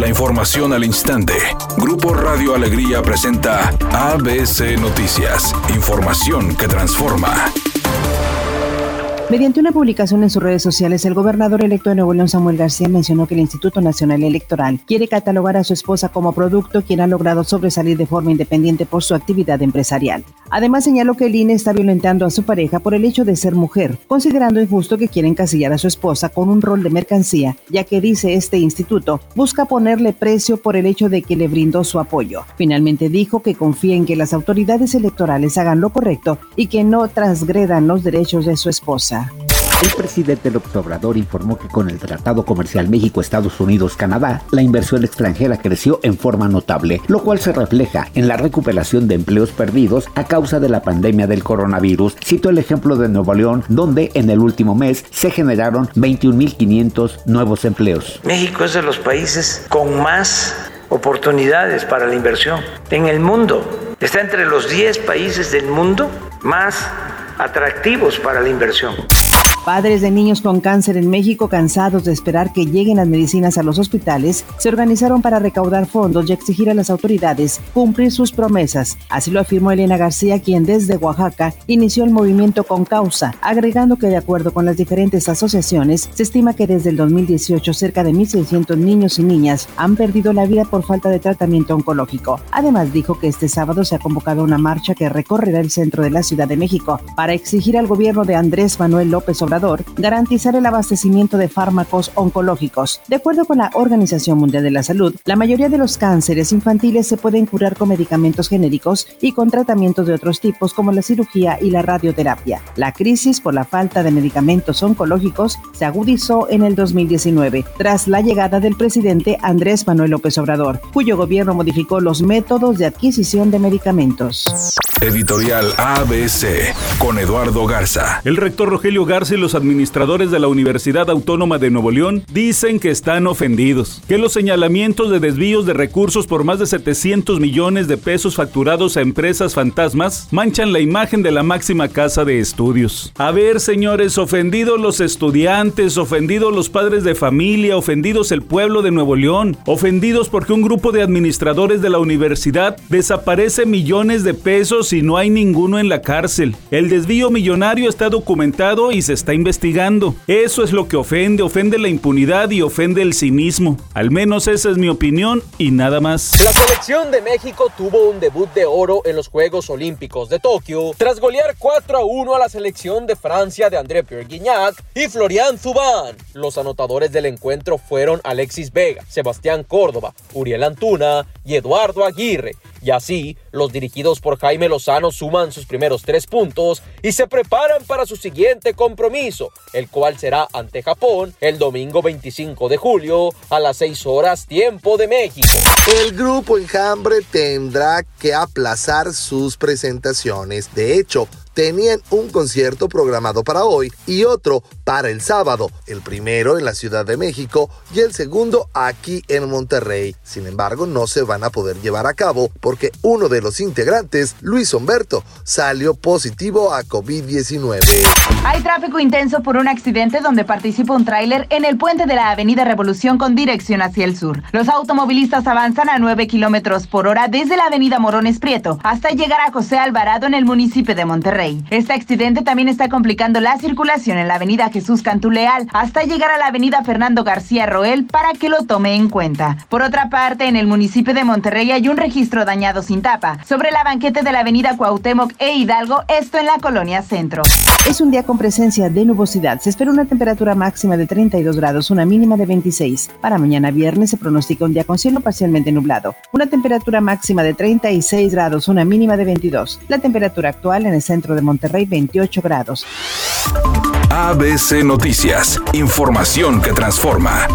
La información al instante. Grupo Radio Alegría presenta ABC Noticias. Información que transforma. Mediante una publicación en sus redes sociales, el gobernador electo de Nuevo León, Samuel García, mencionó que el Instituto Nacional Electoral quiere catalogar a su esposa como producto quien ha logrado sobresalir de forma independiente por su actividad empresarial. Además, señaló que el INE está violentando a su pareja por el hecho de ser mujer, considerando injusto que quieren encasillar a su esposa con un rol de mercancía, ya que dice este instituto busca ponerle precio por el hecho de que le brindó su apoyo. Finalmente dijo que confía en que las autoridades electorales hagan lo correcto y que no transgredan los derechos de su esposa. El presidente López Obrador informó que con el Tratado Comercial México-Estados Unidos-Canadá, la inversión extranjera creció en forma notable, lo cual se refleja en la recuperación de empleos perdidos a causa de la pandemia del coronavirus. Cito el ejemplo de Nuevo León, donde en el último mes se generaron 21.500 nuevos empleos. México es de los países con más oportunidades para la inversión en el mundo. Está entre los 10 países del mundo más atractivos para la inversión. Padres de niños con cáncer en México, cansados de esperar que lleguen las medicinas a los hospitales, se organizaron para recaudar fondos y exigir a las autoridades cumplir sus promesas. Así lo afirmó Elena García, quien desde Oaxaca inició el movimiento con causa, agregando que de acuerdo con las diferentes asociaciones, se estima que desde el 2018 cerca de 1.600 niños y niñas han perdido la vida por falta de tratamiento oncológico. Además dijo que este sábado se ha convocado una marcha que recorrerá el centro de la Ciudad de México para exigir al gobierno de Andrés Manuel López Obrador garantizar el abastecimiento de fármacos oncológicos. De acuerdo con la Organización Mundial de la Salud, la mayoría de los cánceres infantiles se pueden curar con medicamentos genéricos y con tratamientos de otros tipos como la cirugía y la radioterapia. La crisis por la falta de medicamentos oncológicos se agudizó en el 2019 tras la llegada del presidente Andrés Manuel López Obrador, cuyo gobierno modificó los métodos de adquisición de medicamentos. Editorial ABC con Eduardo Garza. El rector Rogelio Garza los administradores de la Universidad Autónoma de Nuevo León dicen que están ofendidos, que los señalamientos de desvíos de recursos por más de 700 millones de pesos facturados a empresas fantasmas manchan la imagen de la máxima casa de estudios. A ver, señores, ofendidos los estudiantes, ofendidos los padres de familia, ofendidos el pueblo de Nuevo León, ofendidos porque un grupo de administradores de la universidad desaparece millones de pesos si no hay ninguno en la cárcel. El desvío millonario está documentado y se está investigando. Eso es lo que ofende, ofende la impunidad y ofende el cinismo. Al menos esa es mi opinión y nada más. La selección de México tuvo un debut de oro en los Juegos Olímpicos de Tokio tras golear 4 a 1 a la selección de Francia de André Pierre Guignac y Florian Zubán. Los anotadores del encuentro fueron Alexis Vega, Sebastián Córdoba, Uriel Antuna y Eduardo Aguirre. Y así, los dirigidos por Jaime Lozano suman sus primeros tres puntos y se preparan para su siguiente compromiso, el cual será ante Japón el domingo 25 de julio a las 6 horas tiempo de México. El grupo Enjambre tendrá que aplazar sus presentaciones. De hecho, tenían un concierto programado para hoy y otro para el sábado, el primero en la Ciudad de México y el segundo aquí en Monterrey. Sin embargo, no se van a poder llevar a cabo porque uno de los integrantes, Luis Humberto, salió positivo a COVID-19. Hay tráfico intenso por un accidente donde participa un tráiler en el puente de la Avenida Revolución con dirección hacia el sur. Los automovilistas avanzan a 9 kilómetros por hora desde la Avenida Morones Prieto hasta llegar a José Alvarado en el municipio de Monterrey. Este accidente también está complicando la circulación en la Avenida Jesús Cantuleal hasta llegar a la Avenida Fernando García Roel para que lo tome en cuenta. Por otra parte, en el municipio de Monterrey hay un registro dañado sin tapa sobre la banqueta de la Avenida Cuauhtémoc e Hidalgo, esto en la colonia Centro. Es un día con presencia de nubosidad. Se espera una temperatura máxima de 32 grados, una mínima de 26. Para mañana viernes se pronostica un día con cielo parcialmente nublado. Una temperatura máxima de 36 grados, una mínima de 22. La temperatura actual en el de Monterrey 28 grados. ABC Noticias, información que transforma.